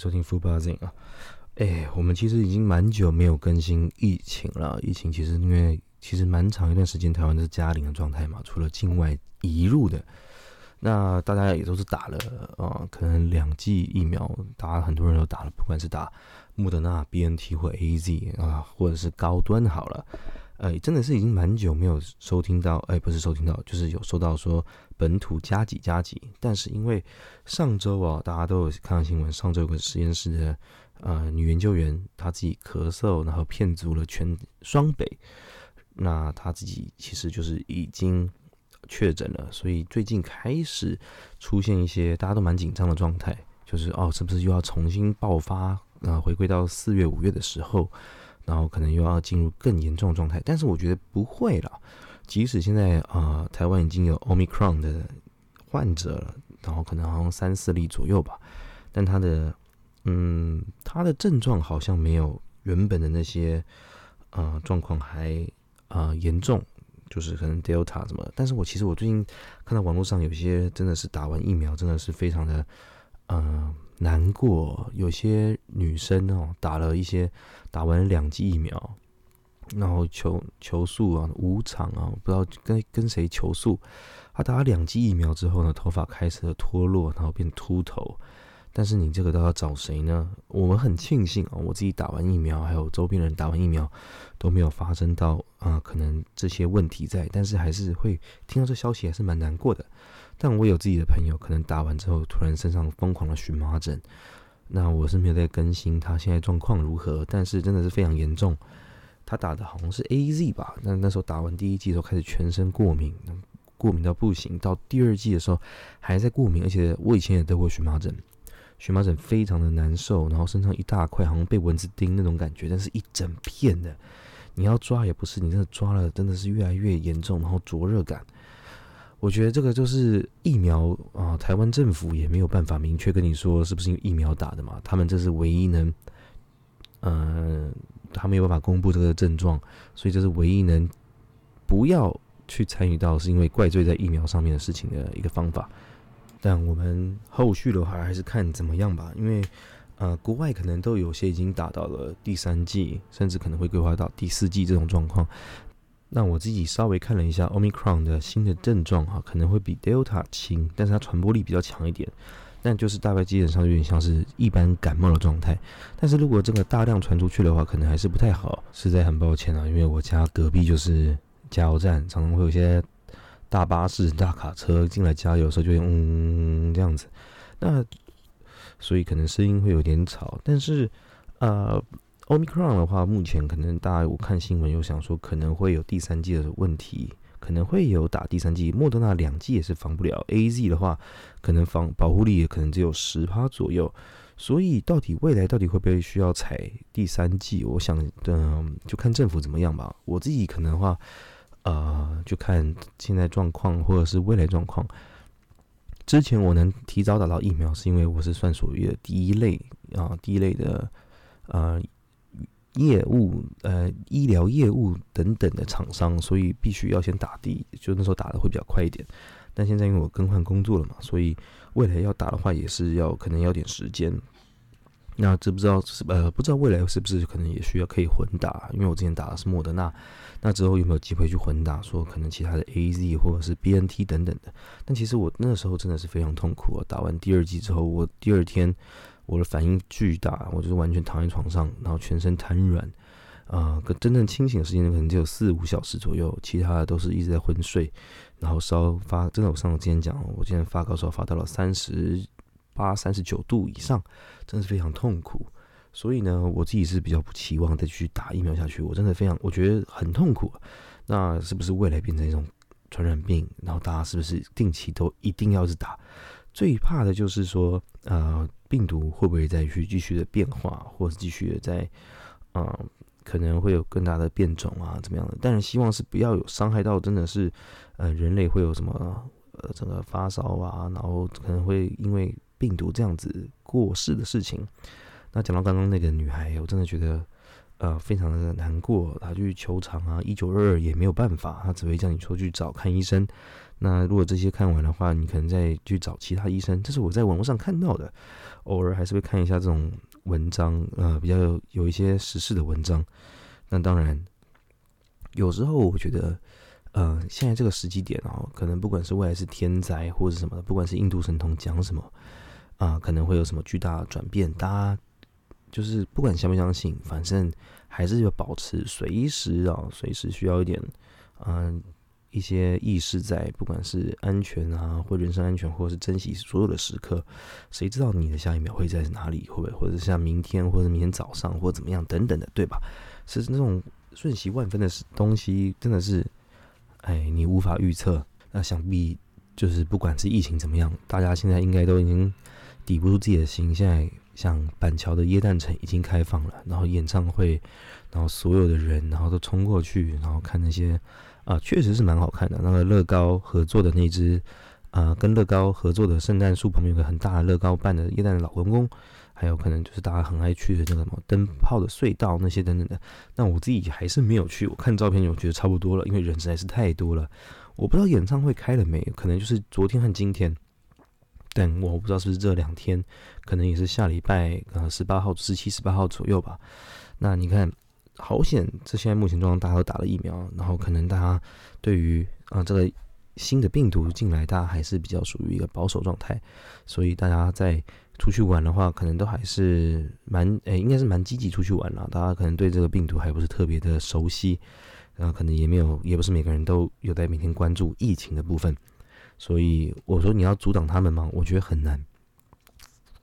收听 Food Buzzing 啊，哎，我们其实已经蛮久没有更新疫情了。疫情其实因为其实蛮长一段时间，台湾都是加零的状态嘛，除了境外移入的，那大家也都是打了啊，可能两剂疫苗，大家很多人都打了，不管是打莫德纳、BNT 或 AZ 啊，或者是高端好了。呃，真的是已经蛮久没有收听到，哎，不是收听到，就是有收到说本土加几加几。但是因为上周啊，大家都有看到新闻，上周有个实验室的呃女研究员，她自己咳嗽，然后骗足了全双北，那她自己其实就是已经确诊了，所以最近开始出现一些大家都蛮紧张的状态，就是哦，是不是又要重新爆发？啊，回归到四月、五月的时候。然后可能又要进入更严重状态，但是我觉得不会了。即使现在啊，台湾已经有 Omicron 的患者了，然后可能好像三四例左右吧，但他的嗯，他的症状好像没有原本的那些呃状况还啊严重，就是可能 Delta 什么。但是我其实我最近看到网络上有些真的是打完疫苗，真的是非常的嗯。难过，有些女生哦，打了一些，打完两剂疫苗，然后求求诉啊，无偿啊，不知道跟跟谁求诉。她打了两剂疫苗之后呢，头发开始脱落，然后变秃头。但是你这个都要找谁呢？我们很庆幸啊，我自己打完疫苗，还有周边人打完疫苗，都没有发生到啊，可能这些问题在。但是还是会听到这消息，还是蛮难过的。但我有自己的朋友，可能打完之后突然身上疯狂的荨麻疹，那我是没有在更新他现在状况如何，但是真的是非常严重。他打的好像是 A Z 吧，那那时候打完第一季的时候开始全身过敏，过敏到不行，到第二季的时候还在过敏，而且我以前也得过荨麻疹，荨麻疹非常的难受，然后身上一大块好像被蚊子叮那种感觉，但是一整片的，你要抓也不是，你真的抓了真的是越来越严重，然后灼热感。我觉得这个就是疫苗啊，台湾政府也没有办法明确跟你说是不是疫苗打的嘛，他们这是唯一能，嗯，他没有办法公布这个症状，所以这是唯一能不要去参与到是因为怪罪在疫苗上面的事情的一个方法。但我们后续的话还是看怎么样吧，因为呃，国外可能都有些已经打到了第三季，甚至可能会规划到第四季这种状况。那我自己稍微看了一下 Omicron 的新的症状哈，可能会比 Delta 轻，但是它传播力比较强一点。但就是大概基本上有点像是一般感冒的状态。但是如果这个大量传出去的话，可能还是不太好。实在很抱歉啊，因为我家隔壁就是加油站，常常会有些大巴士、大卡车进来加油的时候，就会嗯这样子。那所以可能声音会有点吵，但是呃。Omicron 的话，目前可能大家我看新闻有想说可能会有第三季的问题，可能会有打第三季。莫德纳两剂也是防不了，AZ 的话可能防保护力也可能只有十趴左右。所以到底未来到底会不会需要采第三季？我想，嗯，就看政府怎么样吧。我自己可能的话，呃，就看现在状况或者是未来状况。之前我能提早打到疫苗，是因为我是算属于的第一类啊，第一类的，呃。业务呃，医疗业务等等的厂商，所以必须要先打的，就那时候打的会比较快一点。但现在因为我更换工作了嘛，所以未来要打的话也是要可能要点时间。那知不知道是呃不知道未来是不是可能也需要可以混打？因为我之前打的是莫德纳，那之后有没有机会去混打？说可能其他的 A Z 或者是 B N T 等等的。但其实我那时候真的是非常痛苦啊！打完第二剂之后，我第二天。我的反应巨大，我就是完全躺在床上，然后全身瘫软，啊，可真正清醒的时间可能只有四五小时左右，其他的都是一直在昏睡，然后烧发，真的我上次今天讲，我今天发高烧发到了三十八、三十九度以上，真的是非常痛苦。所以呢，我自己是比较不期望再去打疫苗下去，我真的非常，我觉得很痛苦。那是不是未来变成一种传染病？然后大家是不是定期都一定要是打？最怕的就是说，呃。病毒会不会再去继续的变化，或者继续的在，嗯，可能会有更大的变种啊，怎么样的？但是希望是不要有伤害到，真的是，呃，人类会有什么，呃，整个发烧啊，然后可能会因为病毒这样子过世的事情。那讲到刚刚那个女孩，我真的觉得，呃非常的难过，她去求偿啊，一九二二也没有办法，她只会叫你说去找看医生。那如果这些看完的话，你可能再去找其他医生。这是我在网络上看到的，偶尔还是会看一下这种文章，呃，比较有一些时事的文章。那当然，有时候我觉得，呃，现在这个时机点哦，可能不管是未来是天灾或者什么的，不管是印度神童讲什么，啊，可能会有什么巨大转变，大家就是不管相不相信，反正还是要保持随时啊，随时需要一点，嗯。一些意识在，不管是安全啊，或人身安全，或者是珍惜所有的时刻，谁知道你的下一秒会在哪里？会不会，或者像明天，或者明天早上，或者怎么样等等的，对吧？是那种瞬息万分的东西，真的是，哎，你无法预测。那想必就是不管是疫情怎么样，大家现在应该都已经抵不住自己的心。现在像板桥的耶诞城已经开放了，然后演唱会，然后所有的人，然后都冲过去，然后看那些。啊，确实是蛮好看的。那个乐高合作的那只，啊，跟乐高合作的圣诞树旁边有个很大的乐高扮的耶诞老公公，还有可能就是大家很爱去的那个什么灯泡的隧道那些等等的。那我自己还是没有去，我看照片我觉得差不多了，因为人实在是太多了。我不知道演唱会开了没有，可能就是昨天和今天，但我不知道是不是这两天，可能也是下礼拜呃十八号、十七、十八号左右吧。那你看。好险！这现在目前状况，大家都打了疫苗，然后可能大家对于啊这个新的病毒进来，大家还是比较属于一个保守状态，所以大家在出去玩的话，可能都还是蛮诶，应该是蛮积极出去玩了。大家可能对这个病毒还不是特别的熟悉，然后可能也没有，也不是每个人都有在每天关注疫情的部分，所以我说你要阻挡他们吗？我觉得很难。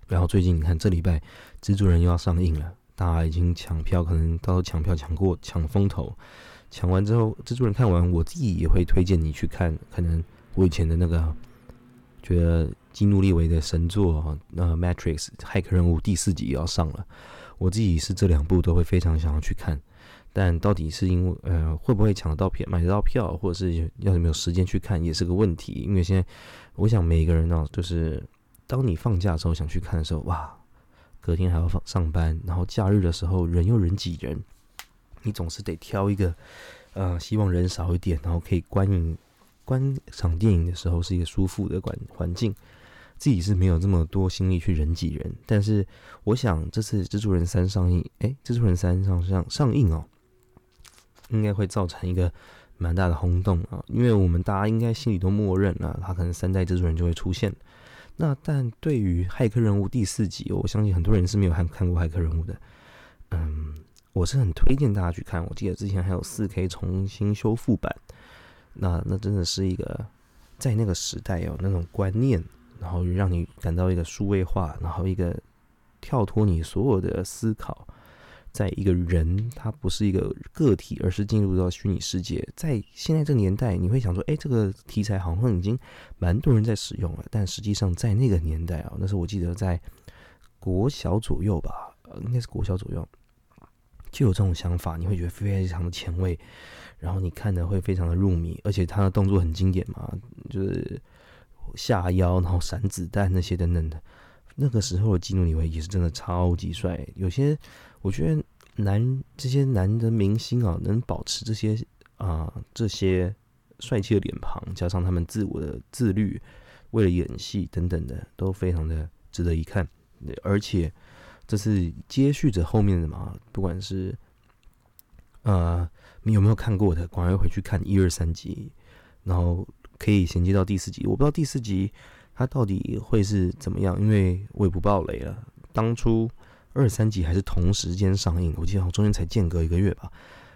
然后最近你看，这礼拜蜘蛛人又要上映了。大家已经抢票，可能到时候抢票抢过抢风头，抢完之后，蜘蛛人看完，我自己也会推荐你去看。可能我以前的那个觉得基努利维的神作哈，那《Matrix》骇客任务第四集要上了，我自己是这两部都会非常想要去看。但到底是因为呃会不会抢得到票、买得到票，或者是要有没有时间去看，也是个问题。因为现在我想每一个人呢，就是当你放假的时候想去看的时候，哇！隔天还要放上班，然后假日的时候人又人挤人，你总是得挑一个，呃，希望人少一点，然后可以观影观赏电影的时候是一个舒服的环环境。自己是没有这么多心力去人挤人，但是我想这次《蜘蛛人三》上映，哎，《蜘蛛人三》上上上映哦，应该会造成一个蛮大的轰动啊，因为我们大家应该心里都默认了，他可能三代蜘蛛人就会出现。那但对于《骇客任务》第四集，我相信很多人是没有看看过《骇客任务》的。嗯，我是很推荐大家去看。我记得之前还有四 K 重新修复版。那那真的是一个在那个时代有那种观念，然后让你感到一个数位化，然后一个跳脱你所有的思考。在一个人，他不是一个个体，而是进入到虚拟世界。在现在这个年代，你会想说，哎，这个题材好像已经蛮多人在使用了。但实际上，在那个年代啊，那是我记得在国小左右吧，应该是国小左右，就有这种想法。你会觉得非常的前卫，然后你看的会非常的入迷，而且他的动作很经典嘛，就是下腰，然后闪子弹那些等等的。那个时候的基努里维也是真的超级帅，有些。我觉得男这些男的明星啊，能保持这些啊这些帅气的脸庞，加上他们自我的自律，为了演戏等等的，都非常的值得一看。而且这是接续着后面的嘛，不管是呃你有没有看过的，赶快回去看一二三集，然后可以衔接到第四集。我不知道第四集它到底会是怎么样，因为我也不爆雷了。当初。二三集还是同时间上映，我记得好像中间才间隔一个月吧。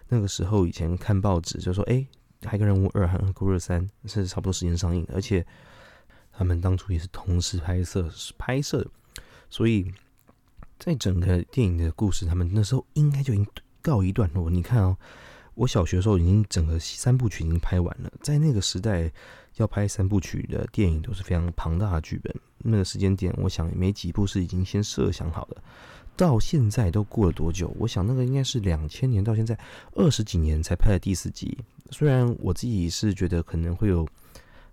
那个时候以前看报纸就说，哎，《骇客任务二》和《酷热三》是差不多时间上映，而且他们当初也是同时拍摄拍摄，所以在整个电影的故事，他们那时候应该就已经告一段落。你看哦，我小学的时候已经整个三部曲已经拍完了，在那个时代要拍三部曲的电影都是非常庞大的剧本，那个时间点，我想没几部是已经先设想好的。到现在都过了多久？我想那个应该是两千年到现在二十几年才拍的第四集。虽然我自己是觉得可能会有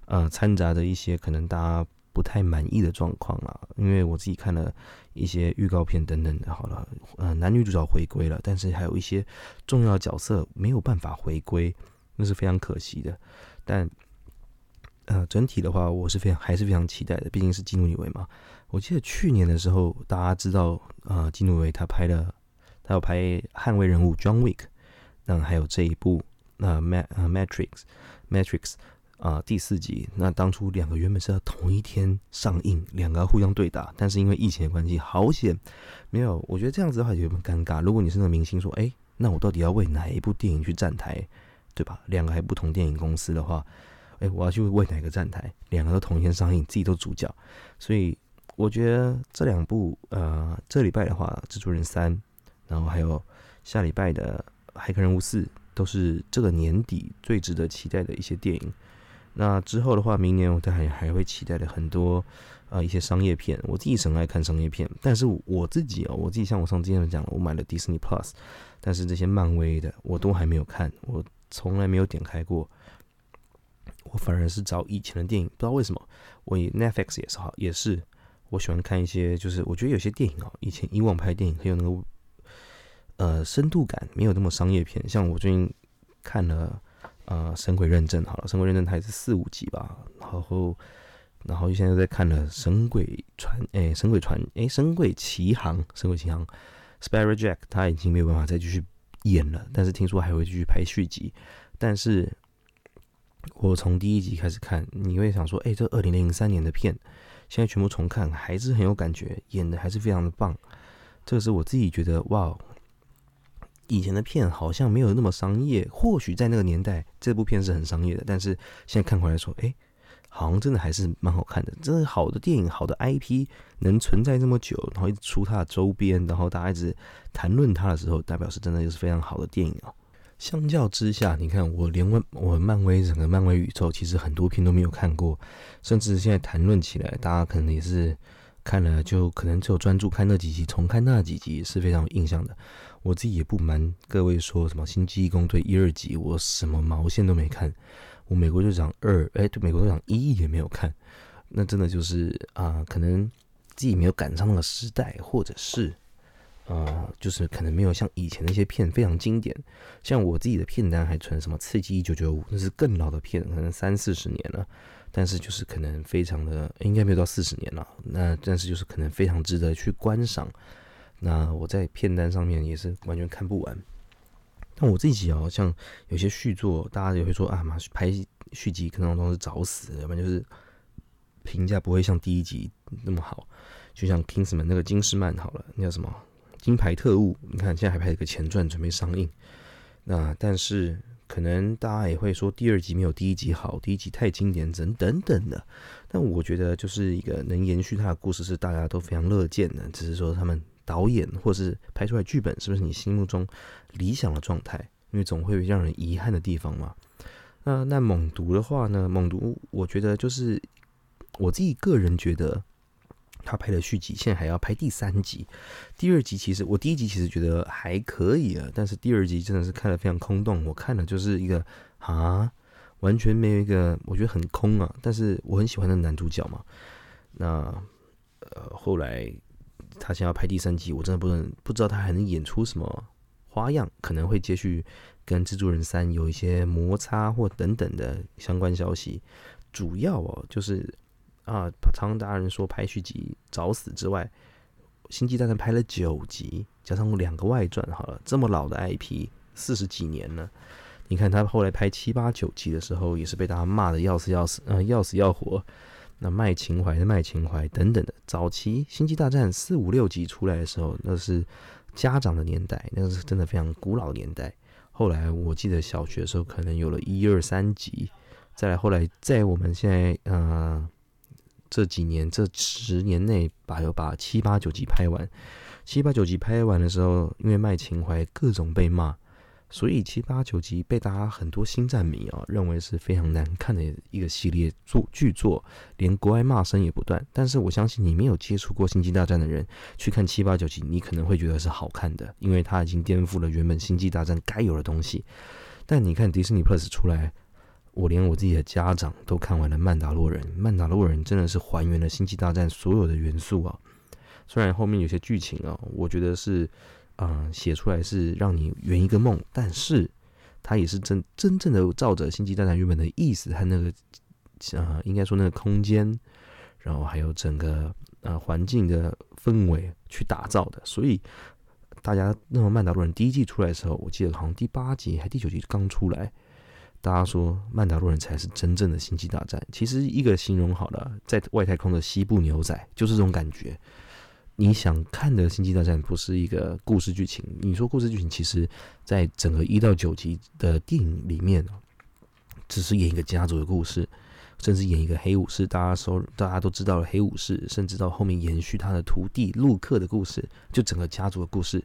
呃掺杂的一些可能大家不太满意的状况啦。因为我自己看了一些预告片等等的，好了，呃，男女主角回归了，但是还有一些重要角色没有办法回归，那是非常可惜的。但呃，整体的话，我是非常还是非常期待的，毕竟是基努里维嘛。我记得去年的时候，大家知道，呃，基努维他拍了，他要拍捍卫人物 John Wick，那还有这一部那 Mat 呃 Matrix Matrix 啊第四集，那当初两个原本是要同一天上映，两个互相对打，但是因为疫情的关系，好险没有。我觉得这样子的话有点尴尬。如果你是那个明星，说，哎，那我到底要为哪一部电影去站台，对吧？两个还不同电影公司的话。哎，我要去为哪个站台？两个都同一天上映，自己都主角，所以我觉得这两部，呃，这礼拜的话，《蜘蛛人三》，然后还有下礼拜的《黑客任务四》，都是这个年底最值得期待的一些电影。那之后的话，明年我都还还会期待的很多，呃，一些商业片。我自己很爱看商业片，但是我自己哦，我自己像我上之前讲了，我买了 Disney Plus，但是这些漫威的我都还没有看，我从来没有点开过。我反而是找以前的电影，不知道为什么，我 Netflix 也是好，也是我喜欢看一些，就是我觉得有些电影啊，以前以往拍电影很有那个呃深度感，没有那么商业片。像我最近看了呃《神鬼认证》，好了，《神鬼认证》它也是四五集吧，然后然后就现在在看了《神鬼传》，哎，《神鬼传》，哎，《神鬼奇航》，《神鬼奇航》，Sparrow Jack 他已经没有办法再继续演了，但是听说还会继续拍续集，但是。我从第一集开始看，你会想说：“哎，这二零零三年的片，现在全部重看还是很有感觉，演的还是非常的棒。”这个是我自己觉得，哇，以前的片好像没有那么商业。或许在那个年代，这部片是很商业的，但是现在看回来说，哎，好像真的还是蛮好看的。真的好的电影，好的 IP 能存在这么久，然后一直出它的周边，然后大家一直谈论它的时候，代表是真的就是非常好的电影啊。相较之下，你看我连问我漫威整个漫威宇宙，其实很多片都没有看过，甚至现在谈论起来，大家可能也是看了就可能只有专注看那几集，重看那几集是非常有印象的。我自己也不瞒各位说，什么《星际异攻队》一二集，我什么毛线都没看。我《美国队长二》哎，对，《美国队长一》也没有看。那真的就是啊，可能自己没有赶上那个时代，或者是。呃，就是可能没有像以前那些片非常经典，像我自己的片单还存什么《刺激一九九五》，那是更老的片，可能三四十年了，但是就是可能非常的应该没有到四十年了，那但是就是可能非常值得去观赏。那我在片单上面也是完全看不完，但我自己哦，像有些续作，大家也会说啊嘛，拍续集可能都是找死，要不然就是评价不会像第一集那么好，就像《Kingsman》那个金士曼好了，那叫什么？金牌特务，你看现在还拍了个前传准备上映，那但是可能大家也会说第二集没有第一集好，第一集太经典等等等的。但我觉得就是一个能延续他的故事是大家都非常乐见的，只是说他们导演或是拍出来剧本是不是你心目中理想的状态？因为总会有让人遗憾的地方嘛。那那猛毒的话呢？猛毒我觉得就是我自己个人觉得。他拍的续集，现在还要拍第三集。第二集其实我第一集其实觉得还可以啊，但是第二集真的是看的非常空洞。我看了就是一个啊，完全没有一个，我觉得很空啊。但是我很喜欢那男主角嘛。那呃，后来他想要拍第三集，我真的不能不知道他还能演出什么花样，可能会接续跟蜘蛛人三有一些摩擦或等等的相关消息。主要哦就是。啊，常常大人说拍续集找死之外，《星际大战》拍了九集，加上两个外传，好了，这么老的 IP，四十几年了。你看他后来拍七八九集的时候，也是被大家骂的要死要死，呃，要死要活。那卖情怀的卖情怀等等的。早期《星际大战》四五六集出来的时候，那是家长的年代，那是真的非常古老年代。后来我记得小学的时候，可能有了一二三集，再来后来在我们现在，嗯。这几年，这十年内，把有把七八九集拍完，七八九集拍完的时候，因为卖情怀，各种被骂，所以七八九集被大家很多星战迷啊认为是非常难看的一个系列作剧作，连国外骂声也不断。但是我相信你没有接触过星际大战的人，去看七八九集，你可能会觉得是好看的，因为它已经颠覆了原本星际大战该有的东西。但你看迪士尼 Plus 出来。我连我自己的家长都看完了《曼达洛人》，《曼达洛人》真的是还原了《星际大战》所有的元素啊。虽然后面有些剧情啊，我觉得是，嗯，写出来是让你圆一个梦，但是它也是真真正的照着《星际大战》原本的意思和那个，呃，应该说那个空间，然后还有整个呃环境的氛围去打造的。所以大家那么《曼达洛人》第一季出来的时候，我记得好像第八集还第九集刚出来，大家说《曼达洛人》才是真正的《星际大战》。其实一个形容好了，在外太空的西部牛仔就是这种感觉。你想看的《星际大战》不是一个故事剧情，你说故事剧情，其实在整个一到九集的电影里面只是演一个家族的故事，甚至演一个黑武士，大家说大家都知道了黑武士，甚至到后面延续他的徒弟陆克的故事，就整个家族的故事。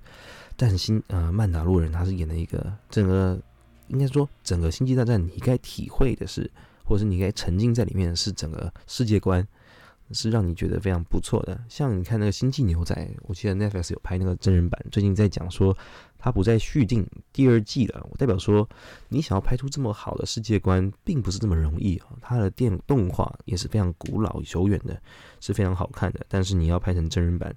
但是新呃曼达洛人他是演的一个整个，应该说整个《星际大战》你该体会的是，或者是你该沉浸在里面的是整个世界观。是让你觉得非常不错的，像你看那个《星际牛仔》，我记得 Netflix 有拍那个真人版，最近在讲说他不再续订第二季了。我代表说，你想要拍出这么好的世界观，并不是这么容易啊。它的电动画也是非常古老久远的，是非常好看的。但是你要拍成真人版，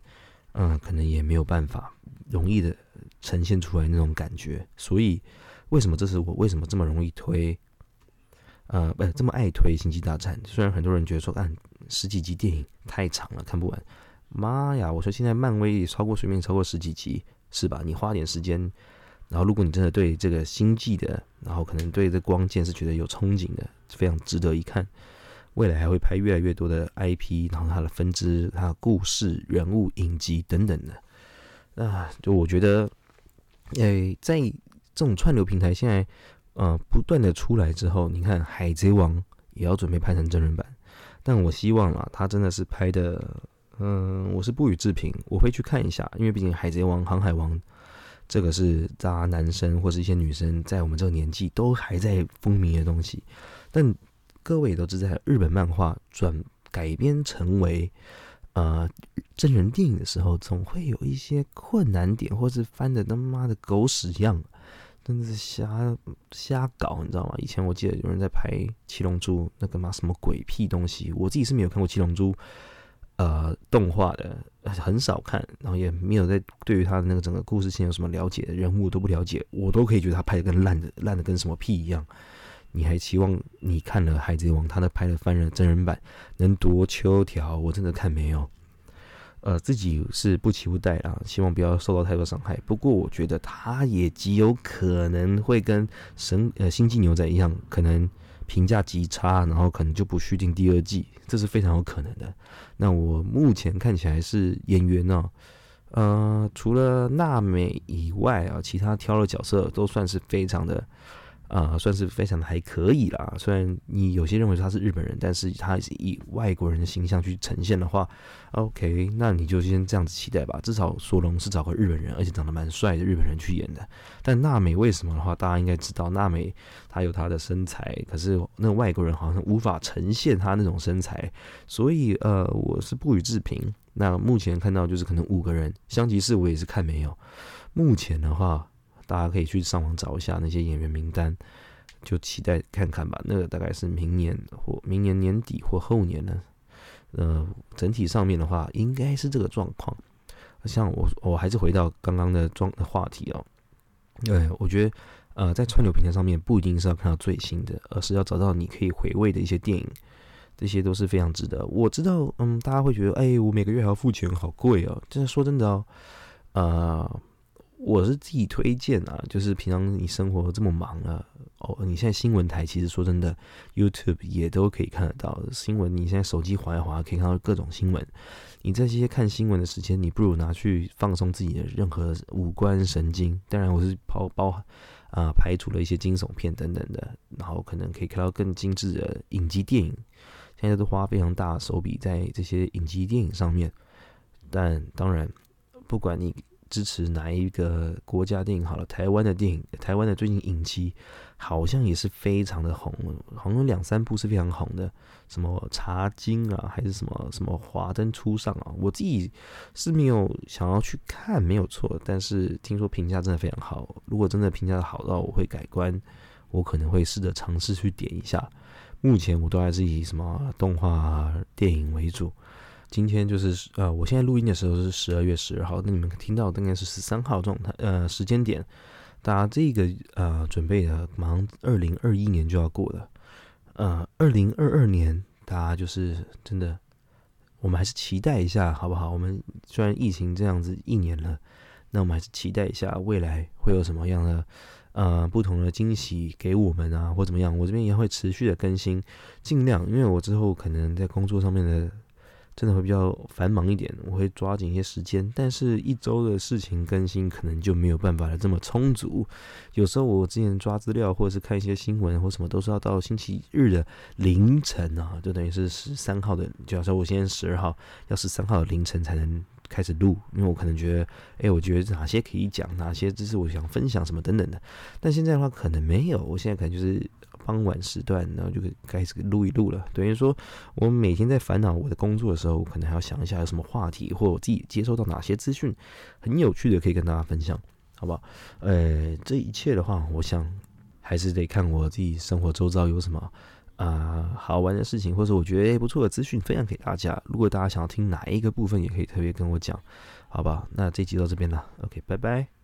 嗯，可能也没有办法容易的呈现出来那种感觉。所以，为什么这是我为什么这么容易推？呃，不，这么爱推《星际大战》，虽然很多人觉得说，看十几集电影太长了，看不完。妈呀，我说现在漫威超过水面超过十几集，是吧？你花点时间，然后如果你真的对这个星际的，然后可能对这光剑是觉得有憧憬的，非常值得一看。未来还会拍越来越多的 IP，然后它的分支、它的故事、人物、影集等等的。啊，就我觉得，诶，在这种串流平台现在。呃，不断的出来之后，你看《海贼王》也要准备拍成真人版，但我希望啊，他真的是拍的，嗯，我是不予置评，我会去看一下，因为毕竟《海贼王》《航海王》这个是大家男生或是一些女生在我们这个年纪都还在风靡的东西，但各位都知道，日本漫画转改编成为呃真人电影的时候，总会有一些困难点，或是翻的他妈的狗屎样。真的是瞎瞎搞，你知道吗？以前我记得有人在拍《七龙珠》，那个嘛什么鬼屁东西，我自己是没有看过《七龙珠》呃动画的，很少看，然后也没有在对于他的那个整个故事线有什么了解，人物都不了解，我都可以觉得他拍的跟烂的烂的跟什么屁一样。你还期望你看了《海贼王》，他的拍的翻人真人版能夺秋条？我真的看没有。呃，自己是不期不待啊，希望不要受到太多伤害。不过我觉得他也极有可能会跟神呃星际牛仔一样，可能评价极差，然后可能就不续订第二季，这是非常有可能的。那我目前看起来是演员呢，呃，除了娜美以外啊，其他挑的角色都算是非常的。啊，算是非常的还可以啦。虽然你有些认为他是日本人，但是他是以外国人的形象去呈现的话，OK，那你就先这样子期待吧。至少索隆是找个日本人，而且长得蛮帅的日本人去演的。但娜美为什么的话，大家应该知道，娜美她有她的身材，可是那外国人好像无法呈现她那种身材，所以呃，我是不予置评。那目前看到就是可能五个人，香吉士我也是看没有。目前的话。大家可以去上网找一下那些演员名单，就期待看看吧。那个大概是明年或明年年底或后年呢。呃，整体上面的话，应该是这个状况。像我，我还是回到刚刚的状话题哦。对，我觉得呃，在串流平台上面不一定是要看到最新的，而是要找到你可以回味的一些电影，这些都是非常值得。我知道，嗯，大家会觉得，哎，我每个月还要付钱，好贵哦。真的说真的哦，呃。我是自己推荐啊，就是平常你生活这么忙啊，哦，你现在新闻台其实说真的，YouTube 也都可以看得到新闻。你现在手机滑一滑，可以看到各种新闻。你在这些看新闻的时间，你不如拿去放松自己的任何五官神经。当然，我是包包啊排除了一些惊悚片等等的，然后可能可以看到更精致的影集电影。现在都花非常大手笔在这些影集电影上面。但当然，不管你。支持哪一个国家电影好了？台湾的电影，台湾的最近影集好像也是非常的红，好像有两三部是非常红的，什么《茶经》啊，还是什么什么《华灯初上》啊。我自己是没有想要去看，没有错，但是听说评价真的非常好。如果真的评价的好到我会改观，我可能会试着尝试去点一下。目前我都还是以什么动画电影为主。今天就是呃，我现在录音的时候是十二月十二号，那你们听到应该是十三号状态呃时间点。大家这个呃准备的，马上二零二一年就要过了，呃，二零二二年大家就是真的，我们还是期待一下好不好？我们虽然疫情这样子一年了，那我们还是期待一下未来会有什么样的呃不同的惊喜给我们啊，或怎么样？我这边也会持续的更新，尽量，因为我之后可能在工作上面的。真的会比较繁忙一点，我会抓紧一些时间，但是一周的事情更新可能就没有办法的这么充足。有时候我之前抓资料或者是看一些新闻或什么，都是要到星期日的凌晨啊，就等于是十三号的，假设我现在十二号，要十三号的凌晨才能开始录，因为我可能觉得，哎，我觉得哪些可以讲，哪些知识我想分享什么等等的。但现在的话可能没有，我现在可能就是。傍晚时段，然后就可以开始录一录了。等于说，我每天在烦恼我的工作的时候，我可能还要想一下有什么话题，或我自己接收到哪些资讯很有趣的，可以跟大家分享，好不好？呃，这一切的话，我想还是得看我自己生活周遭有什么啊好玩的事情，或者我觉得不错的资讯分享给大家。如果大家想要听哪一个部分，也可以特别跟我讲，好吧？那这集到这边了，OK，拜拜。